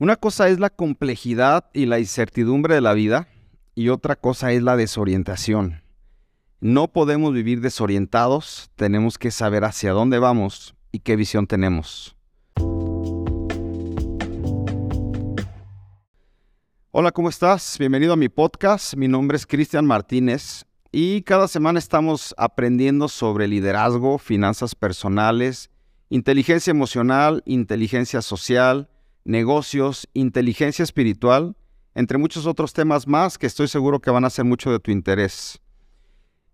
Una cosa es la complejidad y la incertidumbre de la vida y otra cosa es la desorientación. No podemos vivir desorientados, tenemos que saber hacia dónde vamos y qué visión tenemos. Hola, ¿cómo estás? Bienvenido a mi podcast. Mi nombre es Cristian Martínez y cada semana estamos aprendiendo sobre liderazgo, finanzas personales, inteligencia emocional, inteligencia social, negocios, inteligencia espiritual, entre muchos otros temas más que estoy seguro que van a ser mucho de tu interés.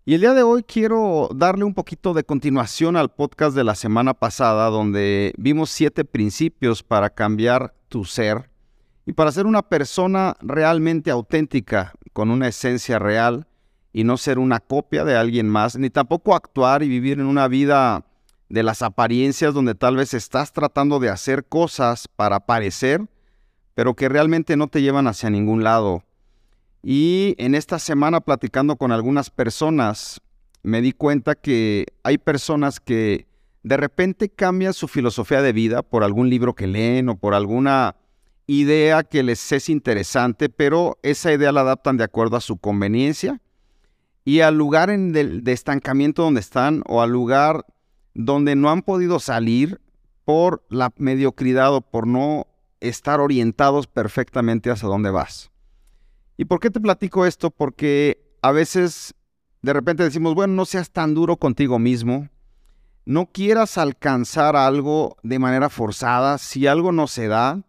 Y el día de hoy quiero darle un poquito de continuación al podcast de la semana pasada, donde vimos siete principios para cambiar tu ser y para ser una persona realmente auténtica, con una esencia real y no ser una copia de alguien más, ni tampoco actuar y vivir en una vida de las apariencias donde tal vez estás tratando de hacer cosas para parecer, pero que realmente no te llevan hacia ningún lado. Y en esta semana platicando con algunas personas, me di cuenta que hay personas que de repente cambian su filosofía de vida por algún libro que leen o por alguna idea que les es interesante, pero esa idea la adaptan de acuerdo a su conveniencia y al lugar en de estancamiento donde están o al lugar donde no han podido salir por la mediocridad o por no estar orientados perfectamente hacia dónde vas. ¿Y por qué te platico esto? Porque a veces de repente decimos, bueno, no seas tan duro contigo mismo, no quieras alcanzar algo de manera forzada, si algo no se da,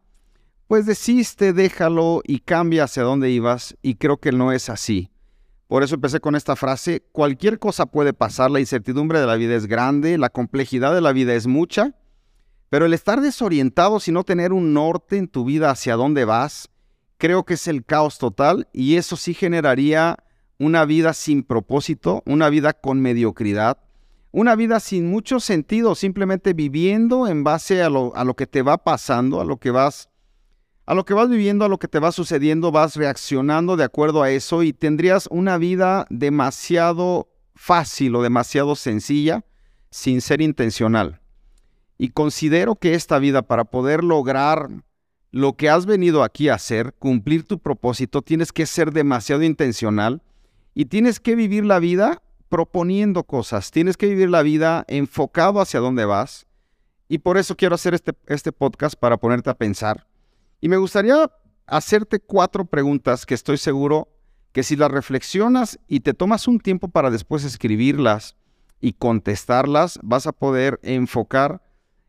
pues desiste, déjalo y cambia hacia dónde ibas y creo que no es así. Por eso empecé con esta frase, cualquier cosa puede pasar, la incertidumbre de la vida es grande, la complejidad de la vida es mucha, pero el estar desorientado sin no tener un norte en tu vida hacia dónde vas, creo que es el caos total y eso sí generaría una vida sin propósito, una vida con mediocridad, una vida sin mucho sentido, simplemente viviendo en base a lo, a lo que te va pasando, a lo que vas a lo que vas viviendo, a lo que te va sucediendo, vas reaccionando de acuerdo a eso y tendrías una vida demasiado fácil o demasiado sencilla sin ser intencional. Y considero que esta vida, para poder lograr lo que has venido aquí a hacer, cumplir tu propósito, tienes que ser demasiado intencional y tienes que vivir la vida proponiendo cosas, tienes que vivir la vida enfocado hacia dónde vas. Y por eso quiero hacer este, este podcast para ponerte a pensar y me gustaría hacerte cuatro preguntas que estoy seguro que si las reflexionas y te tomas un tiempo para después escribirlas y contestarlas, vas a poder enfocar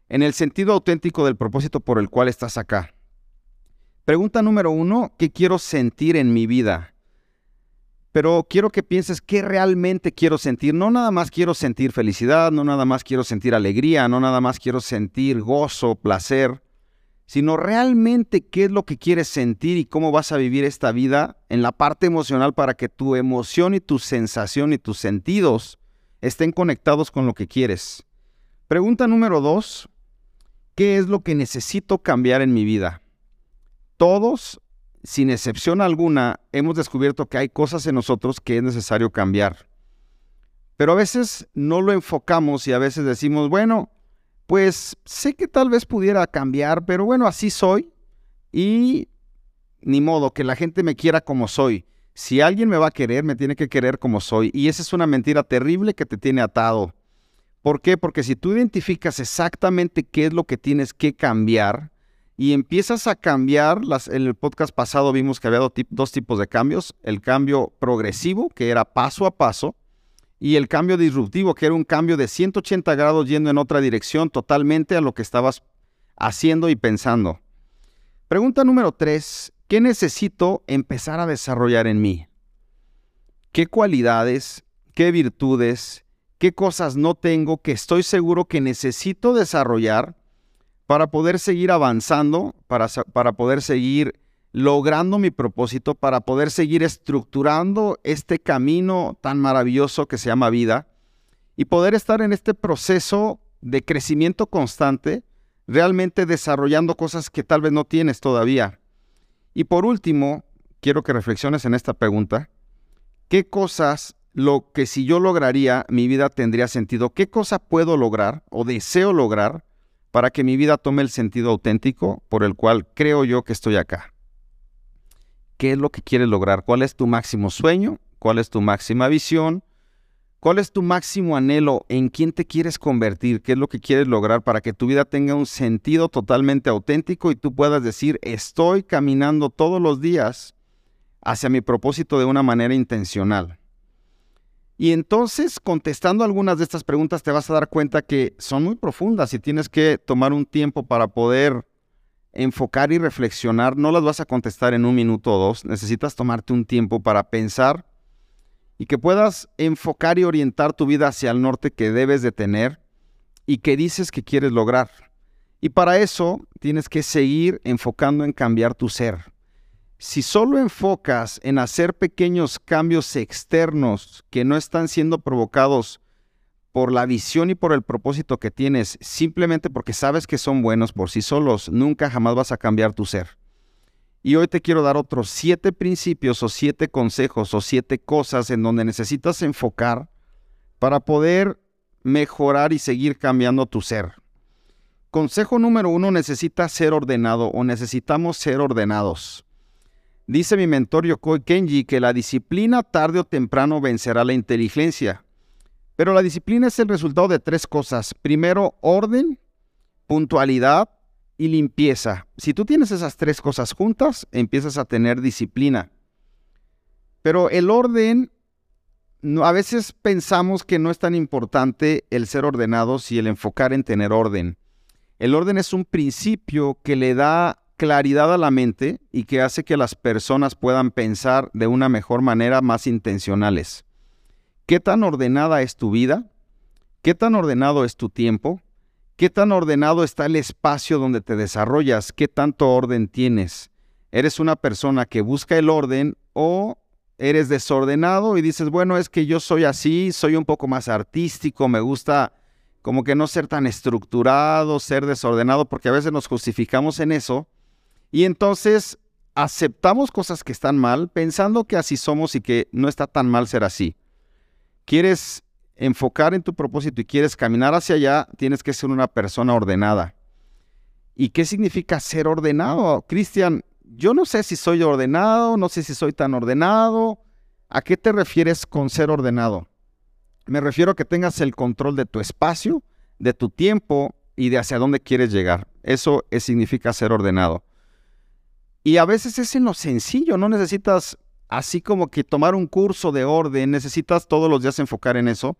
en el sentido auténtico del propósito por el cual estás acá. Pregunta número uno, ¿qué quiero sentir en mi vida? Pero quiero que pienses qué realmente quiero sentir. No nada más quiero sentir felicidad, no nada más quiero sentir alegría, no nada más quiero sentir gozo, placer sino realmente qué es lo que quieres sentir y cómo vas a vivir esta vida en la parte emocional para que tu emoción y tu sensación y tus sentidos estén conectados con lo que quieres. Pregunta número dos, ¿qué es lo que necesito cambiar en mi vida? Todos, sin excepción alguna, hemos descubierto que hay cosas en nosotros que es necesario cambiar. Pero a veces no lo enfocamos y a veces decimos, bueno, pues sé que tal vez pudiera cambiar, pero bueno, así soy y ni modo, que la gente me quiera como soy. Si alguien me va a querer, me tiene que querer como soy. Y esa es una mentira terrible que te tiene atado. ¿Por qué? Porque si tú identificas exactamente qué es lo que tienes que cambiar y empiezas a cambiar, las, en el podcast pasado vimos que había dos tipos de cambios. El cambio progresivo, que era paso a paso, y el cambio disruptivo, que era un cambio de 180 grados yendo en otra dirección totalmente a lo que estabas haciendo y pensando. Pregunta número 3. ¿Qué necesito empezar a desarrollar en mí? ¿Qué cualidades, qué virtudes, qué cosas no tengo que estoy seguro que necesito desarrollar para poder seguir avanzando, para, para poder seguir logrando mi propósito para poder seguir estructurando este camino tan maravilloso que se llama vida y poder estar en este proceso de crecimiento constante, realmente desarrollando cosas que tal vez no tienes todavía. Y por último, quiero que reflexiones en esta pregunta. ¿Qué cosas, lo que si yo lograría, mi vida tendría sentido? ¿Qué cosa puedo lograr o deseo lograr para que mi vida tome el sentido auténtico por el cual creo yo que estoy acá. ¿Qué es lo que quieres lograr? ¿Cuál es tu máximo sueño? ¿Cuál es tu máxima visión? ¿Cuál es tu máximo anhelo? ¿En quién te quieres convertir? ¿Qué es lo que quieres lograr para que tu vida tenga un sentido totalmente auténtico y tú puedas decir, estoy caminando todos los días hacia mi propósito de una manera intencional? Y entonces, contestando algunas de estas preguntas, te vas a dar cuenta que son muy profundas y tienes que tomar un tiempo para poder enfocar y reflexionar. No las vas a contestar en un minuto o dos. Necesitas tomarte un tiempo para pensar y que puedas enfocar y orientar tu vida hacia el norte que debes de tener y que dices que quieres lograr. Y para eso tienes que seguir enfocando en cambiar tu ser. Si solo enfocas en hacer pequeños cambios externos que no están siendo provocados por la visión y por el propósito que tienes, simplemente porque sabes que son buenos por sí solos, nunca jamás vas a cambiar tu ser. Y hoy te quiero dar otros siete principios o siete consejos o siete cosas en donde necesitas enfocar para poder mejorar y seguir cambiando tu ser. Consejo número uno, necesitas ser ordenado o necesitamos ser ordenados. Dice mi mentor Yokoi Kenji que la disciplina tarde o temprano vencerá la inteligencia. Pero la disciplina es el resultado de tres cosas. Primero, orden, puntualidad y limpieza. Si tú tienes esas tres cosas juntas, empiezas a tener disciplina. Pero el orden, a veces pensamos que no es tan importante el ser ordenados y el enfocar en tener orden. El orden es un principio que le da claridad a la mente y que hace que las personas puedan pensar de una mejor manera, más intencionales. ¿Qué tan ordenada es tu vida? ¿Qué tan ordenado es tu tiempo? ¿Qué tan ordenado está el espacio donde te desarrollas? ¿Qué tanto orden tienes? ¿Eres una persona que busca el orden o eres desordenado y dices, bueno, es que yo soy así, soy un poco más artístico, me gusta como que no ser tan estructurado, ser desordenado, porque a veces nos justificamos en eso y entonces aceptamos cosas que están mal pensando que así somos y que no está tan mal ser así. Quieres enfocar en tu propósito y quieres caminar hacia allá, tienes que ser una persona ordenada. ¿Y qué significa ser ordenado? Cristian, yo no sé si soy ordenado, no sé si soy tan ordenado. ¿A qué te refieres con ser ordenado? Me refiero a que tengas el control de tu espacio, de tu tiempo y de hacia dónde quieres llegar. Eso significa ser ordenado. Y a veces es en lo sencillo, no necesitas así como que tomar un curso de orden, necesitas todos los días enfocar en eso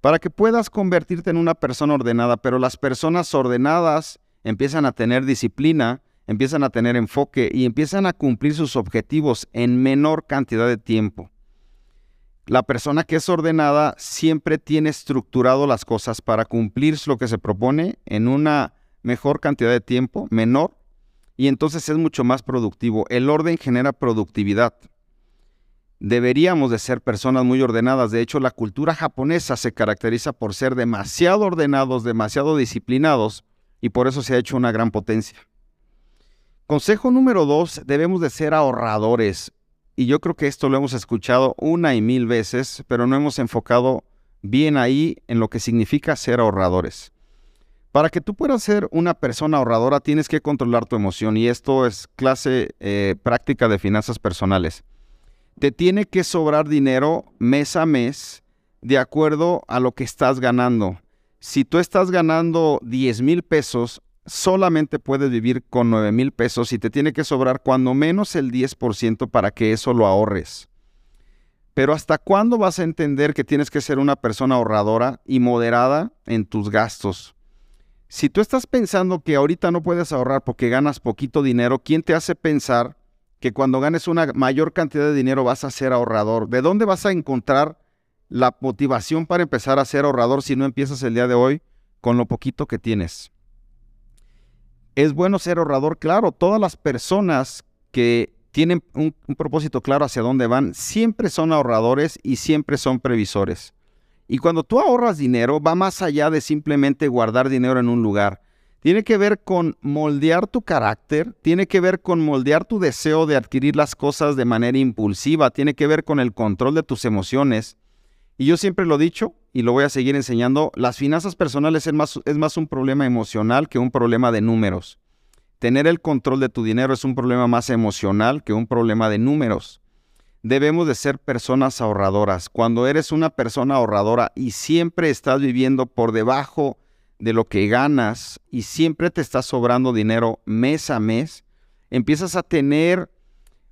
para que puedas convertirte en una persona ordenada, pero las personas ordenadas empiezan a tener disciplina, empiezan a tener enfoque y empiezan a cumplir sus objetivos en menor cantidad de tiempo. La persona que es ordenada siempre tiene estructurado las cosas para cumplir lo que se propone en una mejor cantidad de tiempo, menor, y entonces es mucho más productivo. El orden genera productividad. Deberíamos de ser personas muy ordenadas. De hecho, la cultura japonesa se caracteriza por ser demasiado ordenados, demasiado disciplinados, y por eso se ha hecho una gran potencia. Consejo número dos, debemos de ser ahorradores. Y yo creo que esto lo hemos escuchado una y mil veces, pero no hemos enfocado bien ahí en lo que significa ser ahorradores. Para que tú puedas ser una persona ahorradora tienes que controlar tu emoción y esto es clase eh, práctica de finanzas personales. Te tiene que sobrar dinero mes a mes de acuerdo a lo que estás ganando. Si tú estás ganando 10 mil pesos, solamente puedes vivir con 9 mil pesos y te tiene que sobrar cuando menos el 10% para que eso lo ahorres. Pero ¿hasta cuándo vas a entender que tienes que ser una persona ahorradora y moderada en tus gastos? Si tú estás pensando que ahorita no puedes ahorrar porque ganas poquito dinero, ¿quién te hace pensar que cuando ganes una mayor cantidad de dinero vas a ser ahorrador? ¿De dónde vas a encontrar la motivación para empezar a ser ahorrador si no empiezas el día de hoy con lo poquito que tienes? Es bueno ser ahorrador, claro. Todas las personas que tienen un, un propósito claro hacia dónde van, siempre son ahorradores y siempre son previsores. Y cuando tú ahorras dinero, va más allá de simplemente guardar dinero en un lugar. Tiene que ver con moldear tu carácter, tiene que ver con moldear tu deseo de adquirir las cosas de manera impulsiva, tiene que ver con el control de tus emociones. Y yo siempre lo he dicho y lo voy a seguir enseñando, las finanzas personales es más, es más un problema emocional que un problema de números. Tener el control de tu dinero es un problema más emocional que un problema de números. Debemos de ser personas ahorradoras. Cuando eres una persona ahorradora y siempre estás viviendo por debajo de lo que ganas y siempre te está sobrando dinero mes a mes, empiezas a tener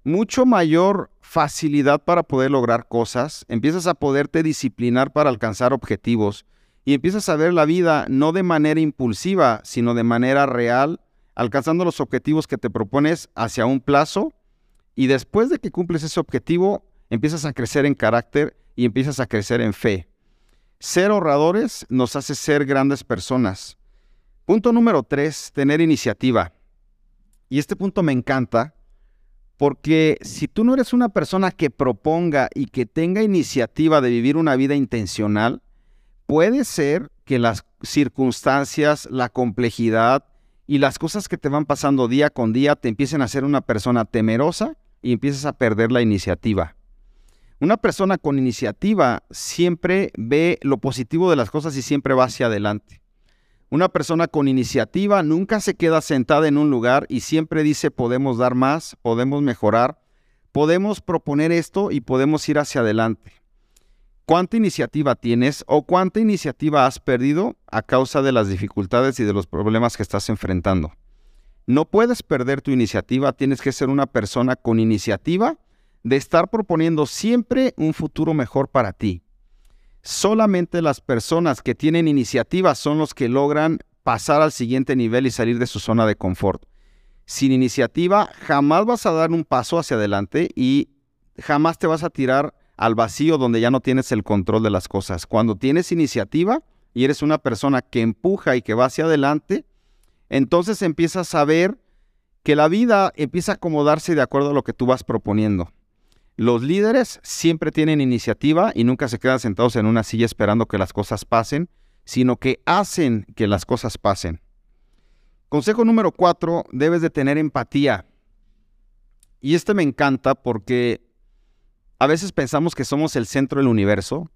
mucho mayor facilidad para poder lograr cosas, empiezas a poderte disciplinar para alcanzar objetivos y empiezas a ver la vida no de manera impulsiva, sino de manera real, alcanzando los objetivos que te propones hacia un plazo y después de que cumples ese objetivo, empiezas a crecer en carácter y empiezas a crecer en fe. Ser ahorradores nos hace ser grandes personas. Punto número tres, tener iniciativa. Y este punto me encanta porque si tú no eres una persona que proponga y que tenga iniciativa de vivir una vida intencional, puede ser que las circunstancias, la complejidad y las cosas que te van pasando día con día te empiecen a ser una persona temerosa y empieces a perder la iniciativa. Una persona con iniciativa siempre ve lo positivo de las cosas y siempre va hacia adelante. Una persona con iniciativa nunca se queda sentada en un lugar y siempre dice podemos dar más, podemos mejorar, podemos proponer esto y podemos ir hacia adelante. ¿Cuánta iniciativa tienes o cuánta iniciativa has perdido a causa de las dificultades y de los problemas que estás enfrentando? No puedes perder tu iniciativa, tienes que ser una persona con iniciativa de estar proponiendo siempre un futuro mejor para ti. Solamente las personas que tienen iniciativa son los que logran pasar al siguiente nivel y salir de su zona de confort. Sin iniciativa jamás vas a dar un paso hacia adelante y jamás te vas a tirar al vacío donde ya no tienes el control de las cosas. Cuando tienes iniciativa y eres una persona que empuja y que va hacia adelante, entonces empiezas a ver que la vida empieza a acomodarse de acuerdo a lo que tú vas proponiendo. Los líderes siempre tienen iniciativa y nunca se quedan sentados en una silla esperando que las cosas pasen, sino que hacen que las cosas pasen. Consejo número cuatro, debes de tener empatía. Y este me encanta porque a veces pensamos que somos el centro del universo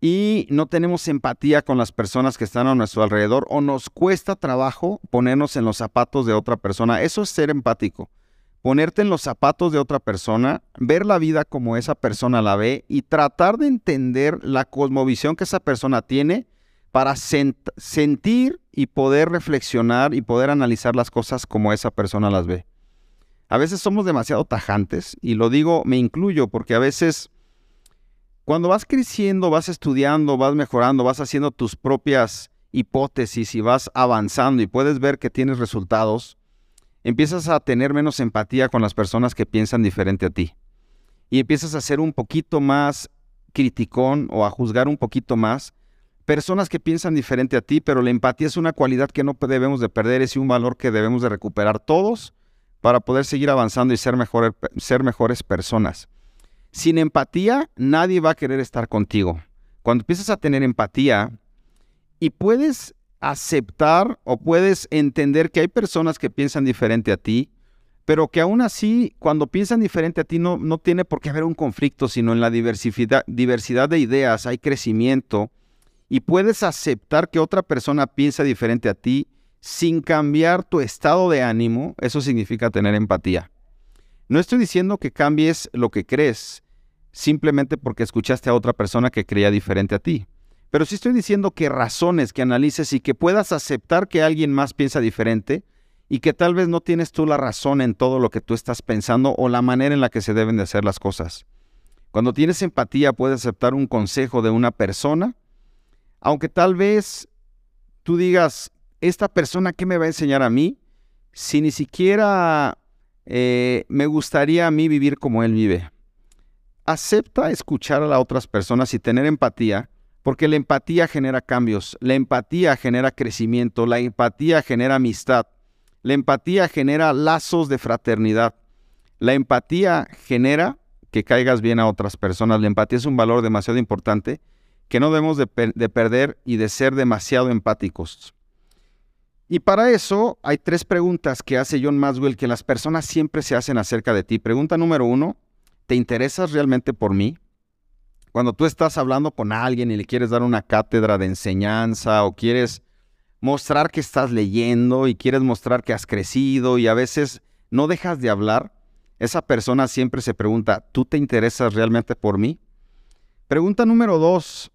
y no tenemos empatía con las personas que están a nuestro alrededor o nos cuesta trabajo ponernos en los zapatos de otra persona. Eso es ser empático ponerte en los zapatos de otra persona, ver la vida como esa persona la ve y tratar de entender la cosmovisión que esa persona tiene para sentir y poder reflexionar y poder analizar las cosas como esa persona las ve. A veces somos demasiado tajantes y lo digo, me incluyo, porque a veces cuando vas creciendo, vas estudiando, vas mejorando, vas haciendo tus propias hipótesis y vas avanzando y puedes ver que tienes resultados, empiezas a tener menos empatía con las personas que piensan diferente a ti. Y empiezas a ser un poquito más criticón o a juzgar un poquito más personas que piensan diferente a ti, pero la empatía es una cualidad que no debemos de perder, es un valor que debemos de recuperar todos para poder seguir avanzando y ser, ser mejores personas. Sin empatía, nadie va a querer estar contigo. Cuando empiezas a tener empatía y puedes aceptar o puedes entender que hay personas que piensan diferente a ti, pero que aún así, cuando piensan diferente a ti, no, no tiene por qué haber un conflicto, sino en la diversidad, diversidad de ideas hay crecimiento y puedes aceptar que otra persona piensa diferente a ti sin cambiar tu estado de ánimo, eso significa tener empatía. No estoy diciendo que cambies lo que crees simplemente porque escuchaste a otra persona que creía diferente a ti. Pero sí estoy diciendo que razones, que analices y que puedas aceptar que alguien más piensa diferente y que tal vez no tienes tú la razón en todo lo que tú estás pensando o la manera en la que se deben de hacer las cosas. Cuando tienes empatía puedes aceptar un consejo de una persona, aunque tal vez tú digas, esta persona, ¿qué me va a enseñar a mí? Si ni siquiera eh, me gustaría a mí vivir como él vive. Acepta escuchar a las otras personas y tener empatía porque la empatía genera cambios, la empatía genera crecimiento, la empatía genera amistad, la empatía genera lazos de fraternidad, la empatía genera que caigas bien a otras personas. La empatía es un valor demasiado importante que no debemos de, de perder y de ser demasiado empáticos. Y para eso hay tres preguntas que hace John Maswell que las personas siempre se hacen acerca de ti. Pregunta número uno, ¿te interesas realmente por mí? Cuando tú estás hablando con alguien y le quieres dar una cátedra de enseñanza o quieres mostrar que estás leyendo y quieres mostrar que has crecido y a veces no dejas de hablar, esa persona siempre se pregunta, ¿tú te interesas realmente por mí? Pregunta número dos,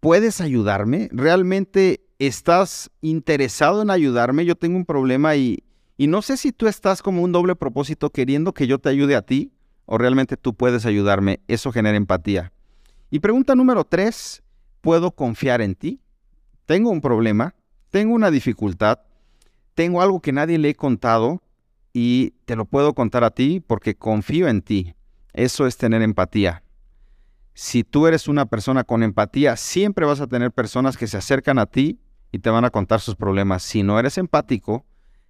¿puedes ayudarme? ¿Realmente estás interesado en ayudarme? Yo tengo un problema y, y no sé si tú estás como un doble propósito queriendo que yo te ayude a ti o realmente tú puedes ayudarme. Eso genera empatía. Y pregunta número tres, ¿puedo confiar en ti? Tengo un problema, tengo una dificultad, tengo algo que nadie le he contado y te lo puedo contar a ti porque confío en ti. Eso es tener empatía. Si tú eres una persona con empatía, siempre vas a tener personas que se acercan a ti y te van a contar sus problemas. Si no eres empático,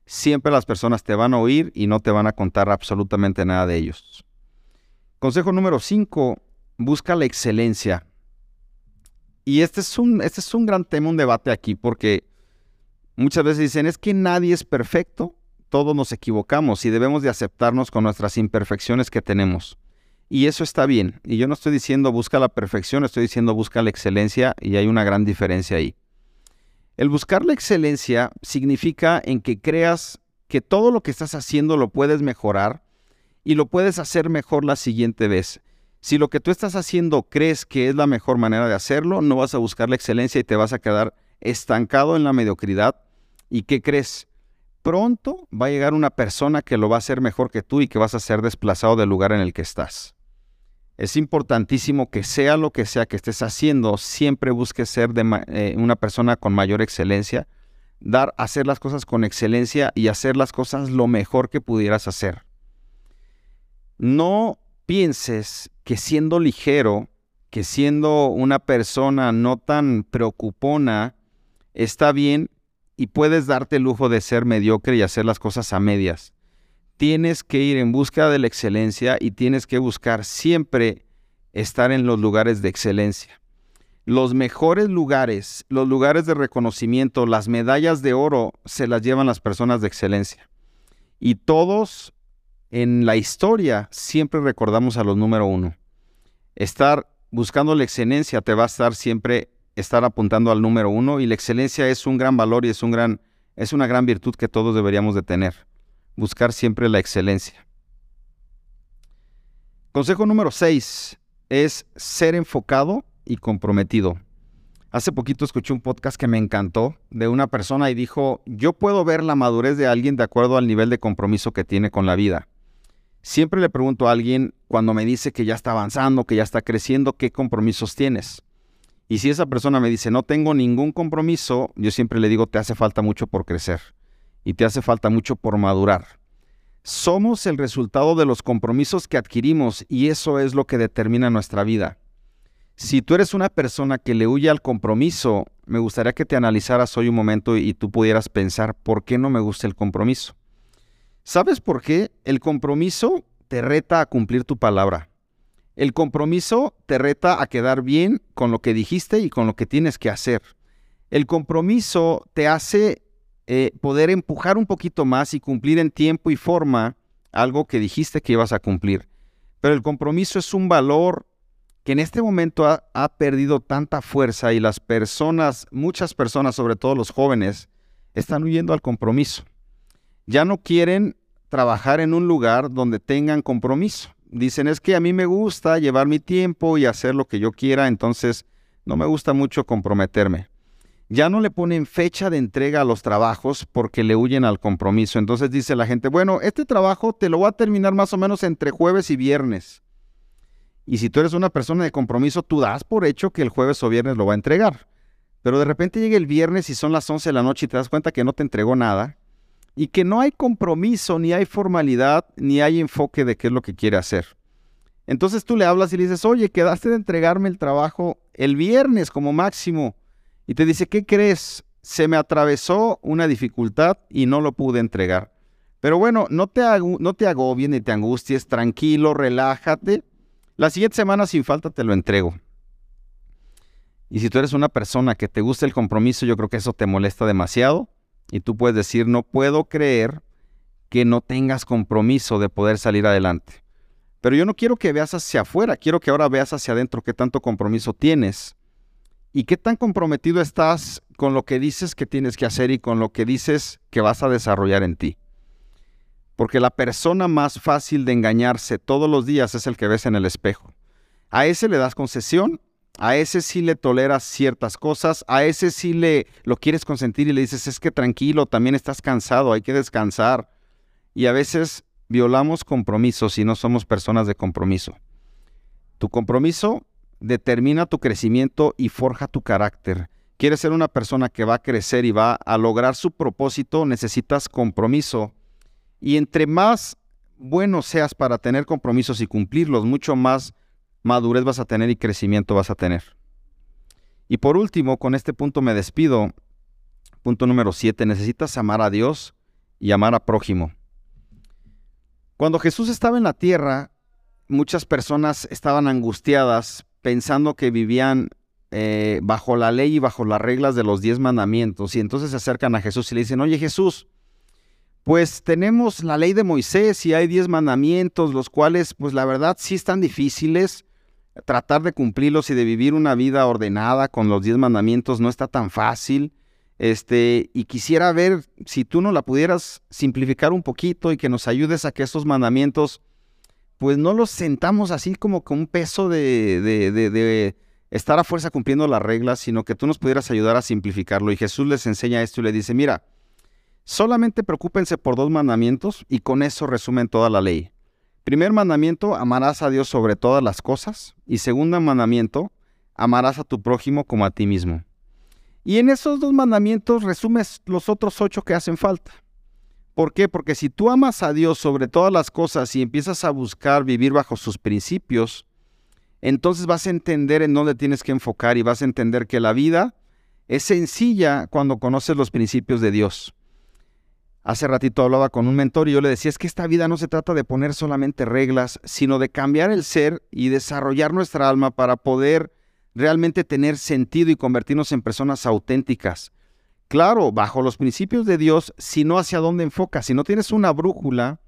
siempre las personas te van a oír y no te van a contar absolutamente nada de ellos. Consejo número 5, busca la excelencia. Y este es, un, este es un gran tema, un debate aquí, porque muchas veces dicen, es que nadie es perfecto, todos nos equivocamos y debemos de aceptarnos con nuestras imperfecciones que tenemos. Y eso está bien. Y yo no estoy diciendo busca la perfección, estoy diciendo busca la excelencia y hay una gran diferencia ahí. El buscar la excelencia significa en que creas que todo lo que estás haciendo lo puedes mejorar y lo puedes hacer mejor la siguiente vez. Si lo que tú estás haciendo crees que es la mejor manera de hacerlo, no vas a buscar la excelencia y te vas a quedar estancado en la mediocridad. ¿Y qué crees? pronto va a llegar una persona que lo va a hacer mejor que tú y que vas a ser desplazado del lugar en el que estás. Es importantísimo que sea lo que sea que estés haciendo, siempre busques ser eh, una persona con mayor excelencia, dar, hacer las cosas con excelencia y hacer las cosas lo mejor que pudieras hacer. No pienses que siendo ligero, que siendo una persona no tan preocupona, está bien y puedes darte el lujo de ser mediocre y hacer las cosas a medias. Tienes que ir en busca de la excelencia y tienes que buscar siempre estar en los lugares de excelencia. Los mejores lugares, los lugares de reconocimiento, las medallas de oro se las llevan las personas de excelencia. Y todos en la historia siempre recordamos a los número uno. Estar buscando la excelencia te va a estar siempre estar apuntando al número uno y la excelencia es un gran valor y es, un gran, es una gran virtud que todos deberíamos de tener. Buscar siempre la excelencia. Consejo número seis es ser enfocado y comprometido. Hace poquito escuché un podcast que me encantó de una persona y dijo, yo puedo ver la madurez de alguien de acuerdo al nivel de compromiso que tiene con la vida. Siempre le pregunto a alguien cuando me dice que ya está avanzando, que ya está creciendo, ¿qué compromisos tienes? Y si esa persona me dice, no tengo ningún compromiso, yo siempre le digo, te hace falta mucho por crecer y te hace falta mucho por madurar. Somos el resultado de los compromisos que adquirimos y eso es lo que determina nuestra vida. Si tú eres una persona que le huye al compromiso, me gustaría que te analizaras hoy un momento y tú pudieras pensar, ¿por qué no me gusta el compromiso? ¿Sabes por qué? El compromiso te reta a cumplir tu palabra. El compromiso te reta a quedar bien con lo que dijiste y con lo que tienes que hacer. El compromiso te hace eh, poder empujar un poquito más y cumplir en tiempo y forma algo que dijiste que ibas a cumplir. Pero el compromiso es un valor que en este momento ha, ha perdido tanta fuerza y las personas, muchas personas, sobre todo los jóvenes, están huyendo al compromiso. Ya no quieren trabajar en un lugar donde tengan compromiso dicen es que a mí me gusta llevar mi tiempo y hacer lo que yo quiera, entonces no me gusta mucho comprometerme. Ya no le ponen fecha de entrega a los trabajos porque le huyen al compromiso. Entonces dice la gente, bueno, este trabajo te lo voy a terminar más o menos entre jueves y viernes. Y si tú eres una persona de compromiso, tú das por hecho que el jueves o viernes lo va a entregar. Pero de repente llega el viernes y son las 11 de la noche y te das cuenta que no te entregó nada y que no hay compromiso, ni hay formalidad, ni hay enfoque de qué es lo que quiere hacer. Entonces tú le hablas y le dices, oye, quedaste de entregarme el trabajo el viernes como máximo. Y te dice, ¿qué crees? Se me atravesó una dificultad y no lo pude entregar. Pero bueno, no te, no te agobien ni te angusties, tranquilo, relájate. La siguiente semana sin falta te lo entrego. Y si tú eres una persona que te gusta el compromiso, yo creo que eso te molesta demasiado. Y tú puedes decir, no puedo creer que no tengas compromiso de poder salir adelante. Pero yo no quiero que veas hacia afuera, quiero que ahora veas hacia adentro qué tanto compromiso tienes y qué tan comprometido estás con lo que dices que tienes que hacer y con lo que dices que vas a desarrollar en ti. Porque la persona más fácil de engañarse todos los días es el que ves en el espejo. A ese le das concesión, a ese sí le toleras ciertas cosas, a ese sí le lo quieres consentir y le dices, es que tranquilo, también estás cansado, hay que descansar. Y a veces violamos compromisos y no somos personas de compromiso. Tu compromiso determina tu crecimiento y forja tu carácter. Quieres ser una persona que va a crecer y va a lograr su propósito, necesitas compromiso. Y entre más bueno seas para tener compromisos y cumplirlos, mucho más madurez vas a tener y crecimiento vas a tener. Y por último, con este punto me despido. Punto número 7, necesitas amar a Dios y amar a prójimo. Cuando Jesús estaba en la tierra, muchas personas estaban angustiadas pensando que vivían eh, bajo la ley y bajo las reglas de los diez mandamientos. Y entonces se acercan a Jesús y le dicen, oye Jesús, pues tenemos la ley de Moisés y hay diez mandamientos, los cuales pues la verdad sí están difíciles. Tratar de cumplirlos y de vivir una vida ordenada con los diez mandamientos no está tan fácil. Este, y quisiera ver si tú no la pudieras simplificar un poquito y que nos ayudes a que estos mandamientos, pues no los sentamos así como con un peso de, de, de, estar a fuerza cumpliendo las reglas, sino que tú nos pudieras ayudar a simplificarlo. Y Jesús les enseña esto y le dice, mira, solamente preocúpense por dos mandamientos y con eso resumen toda la ley. Primer mandamiento, amarás a Dios sobre todas las cosas. Y segundo mandamiento, amarás a tu prójimo como a ti mismo. Y en esos dos mandamientos resumes los otros ocho que hacen falta. ¿Por qué? Porque si tú amas a Dios sobre todas las cosas y empiezas a buscar vivir bajo sus principios, entonces vas a entender en dónde tienes que enfocar y vas a entender que la vida es sencilla cuando conoces los principios de Dios. Hace ratito hablaba con un mentor y yo le decía, es que esta vida no se trata de poner solamente reglas, sino de cambiar el ser y desarrollar nuestra alma para poder realmente tener sentido y convertirnos en personas auténticas. Claro, bajo los principios de Dios, si no hacia dónde enfocas, si no tienes una brújula,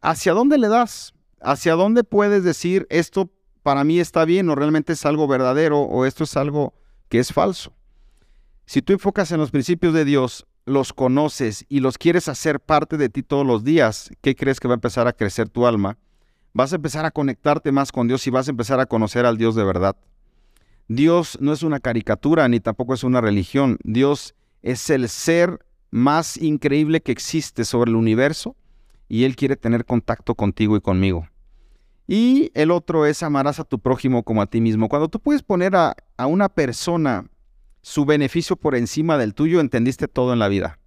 ¿hacia dónde le das? ¿Hacia dónde puedes decir esto para mí está bien o realmente es algo verdadero o esto es algo que es falso? Si tú enfocas en los principios de Dios, los conoces y los quieres hacer parte de ti todos los días, ¿qué crees que va a empezar a crecer tu alma? Vas a empezar a conectarte más con Dios y vas a empezar a conocer al Dios de verdad. Dios no es una caricatura ni tampoco es una religión. Dios es el ser más increíble que existe sobre el universo y Él quiere tener contacto contigo y conmigo. Y el otro es amarás a tu prójimo como a ti mismo. Cuando tú puedes poner a, a una persona su beneficio por encima del tuyo, entendiste todo en la vida.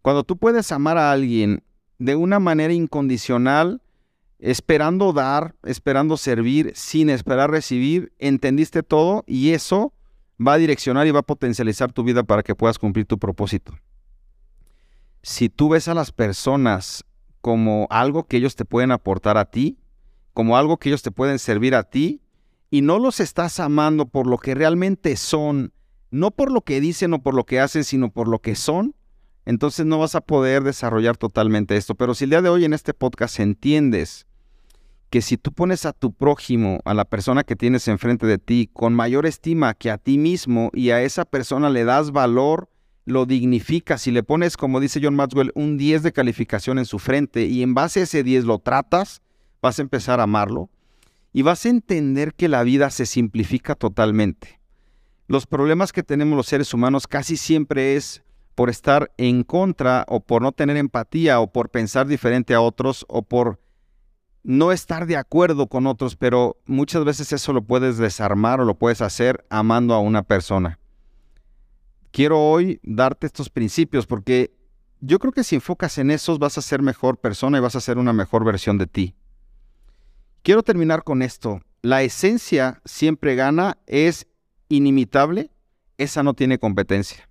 Cuando tú puedes amar a alguien de una manera incondicional, esperando dar, esperando servir, sin esperar recibir, entendiste todo y eso va a direccionar y va a potencializar tu vida para que puedas cumplir tu propósito. Si tú ves a las personas como algo que ellos te pueden aportar a ti, como algo que ellos te pueden servir a ti, y no los estás amando por lo que realmente son, no por lo que dicen o por lo que hacen, sino por lo que son, entonces no vas a poder desarrollar totalmente esto. Pero si el día de hoy en este podcast entiendes que si tú pones a tu prójimo, a la persona que tienes enfrente de ti, con mayor estima que a ti mismo y a esa persona le das valor, lo dignificas, si le pones, como dice John Maxwell, un 10 de calificación en su frente y en base a ese 10 lo tratas, vas a empezar a amarlo y vas a entender que la vida se simplifica totalmente. Los problemas que tenemos los seres humanos casi siempre es por estar en contra o por no tener empatía o por pensar diferente a otros o por no estar de acuerdo con otros, pero muchas veces eso lo puedes desarmar o lo puedes hacer amando a una persona. Quiero hoy darte estos principios porque yo creo que si enfocas en esos vas a ser mejor persona y vas a ser una mejor versión de ti. Quiero terminar con esto. La esencia siempre gana, es inimitable, esa no tiene competencia.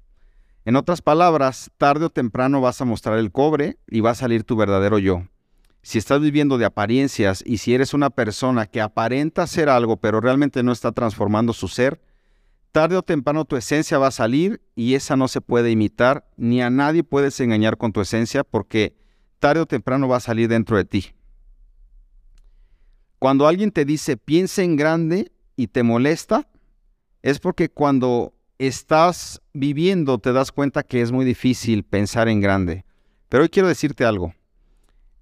En otras palabras, tarde o temprano vas a mostrar el cobre y va a salir tu verdadero yo si estás viviendo de apariencias y si eres una persona que aparenta ser algo pero realmente no está transformando su ser, tarde o temprano tu esencia va a salir y esa no se puede imitar, ni a nadie puedes engañar con tu esencia porque tarde o temprano va a salir dentro de ti. Cuando alguien te dice piensa en grande y te molesta, es porque cuando estás viviendo te das cuenta que es muy difícil pensar en grande. Pero hoy quiero decirte algo.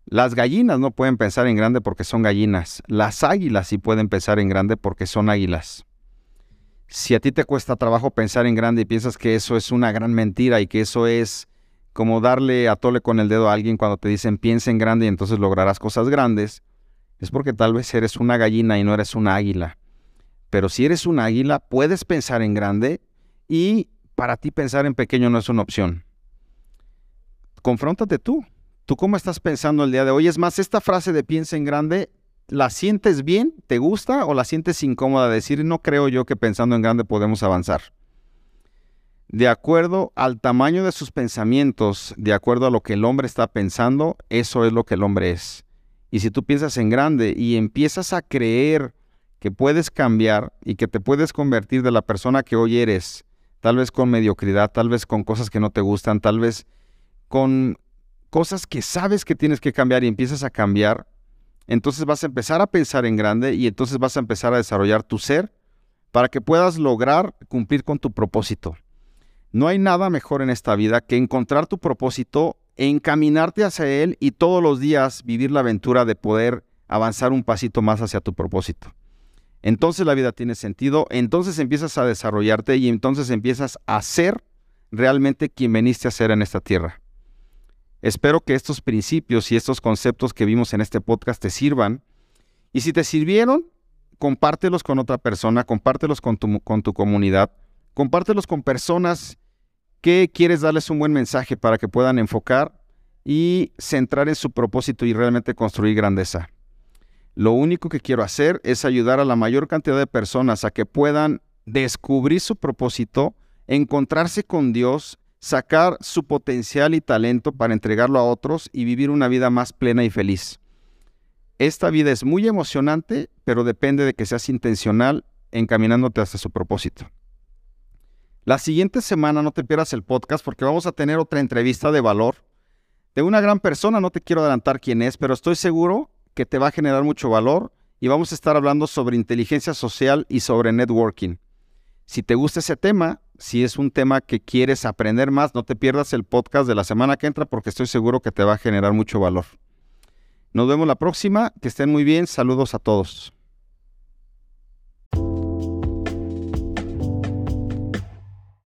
Las gallinas no pueden pensar en grande porque son gallinas. Las águilas sí pueden pensar en grande porque son águilas. Si a ti te cuesta trabajo pensar en grande y piensas que eso es una gran mentira y que eso es como darle a tole con el dedo a alguien cuando te dicen piensa en grande y entonces lograrás cosas grandes, es porque tal vez eres una gallina y no eres una águila. Pero si eres un águila, puedes pensar en grande y para ti pensar en pequeño no es una opción. Confróntate tú. ¿Tú cómo estás pensando el día de hoy? Es más, esta frase de piensa en grande, ¿la sientes bien? ¿Te gusta o la sientes incómoda? Decir, no creo yo que pensando en grande podemos avanzar. De acuerdo al tamaño de sus pensamientos, de acuerdo a lo que el hombre está pensando, eso es lo que el hombre es. Y si tú piensas en grande y empiezas a creer que puedes cambiar y que te puedes convertir de la persona que hoy eres, tal vez con mediocridad, tal vez con cosas que no te gustan, tal vez con cosas que sabes que tienes que cambiar y empiezas a cambiar, entonces vas a empezar a pensar en grande y entonces vas a empezar a desarrollar tu ser para que puedas lograr cumplir con tu propósito. No hay nada mejor en esta vida que encontrar tu propósito, encaminarte hacia él y todos los días vivir la aventura de poder avanzar un pasito más hacia tu propósito entonces la vida tiene sentido, entonces empiezas a desarrollarte y entonces empiezas a ser realmente quien veniste a ser en esta tierra. Espero que estos principios y estos conceptos que vimos en este podcast te sirvan. Y si te sirvieron, compártelos con otra persona, compártelos con tu, con tu comunidad, compártelos con personas que quieres darles un buen mensaje para que puedan enfocar y centrar en su propósito y realmente construir grandeza. Lo único que quiero hacer es ayudar a la mayor cantidad de personas a que puedan descubrir su propósito, encontrarse con Dios, sacar su potencial y talento para entregarlo a otros y vivir una vida más plena y feliz. Esta vida es muy emocionante, pero depende de que seas intencional encaminándote hacia su propósito. La siguiente semana no te pierdas el podcast porque vamos a tener otra entrevista de valor de una gran persona. No te quiero adelantar quién es, pero estoy seguro que te va a generar mucho valor y vamos a estar hablando sobre inteligencia social y sobre networking. Si te gusta ese tema, si es un tema que quieres aprender más, no te pierdas el podcast de la semana que entra porque estoy seguro que te va a generar mucho valor. Nos vemos la próxima, que estén muy bien, saludos a todos.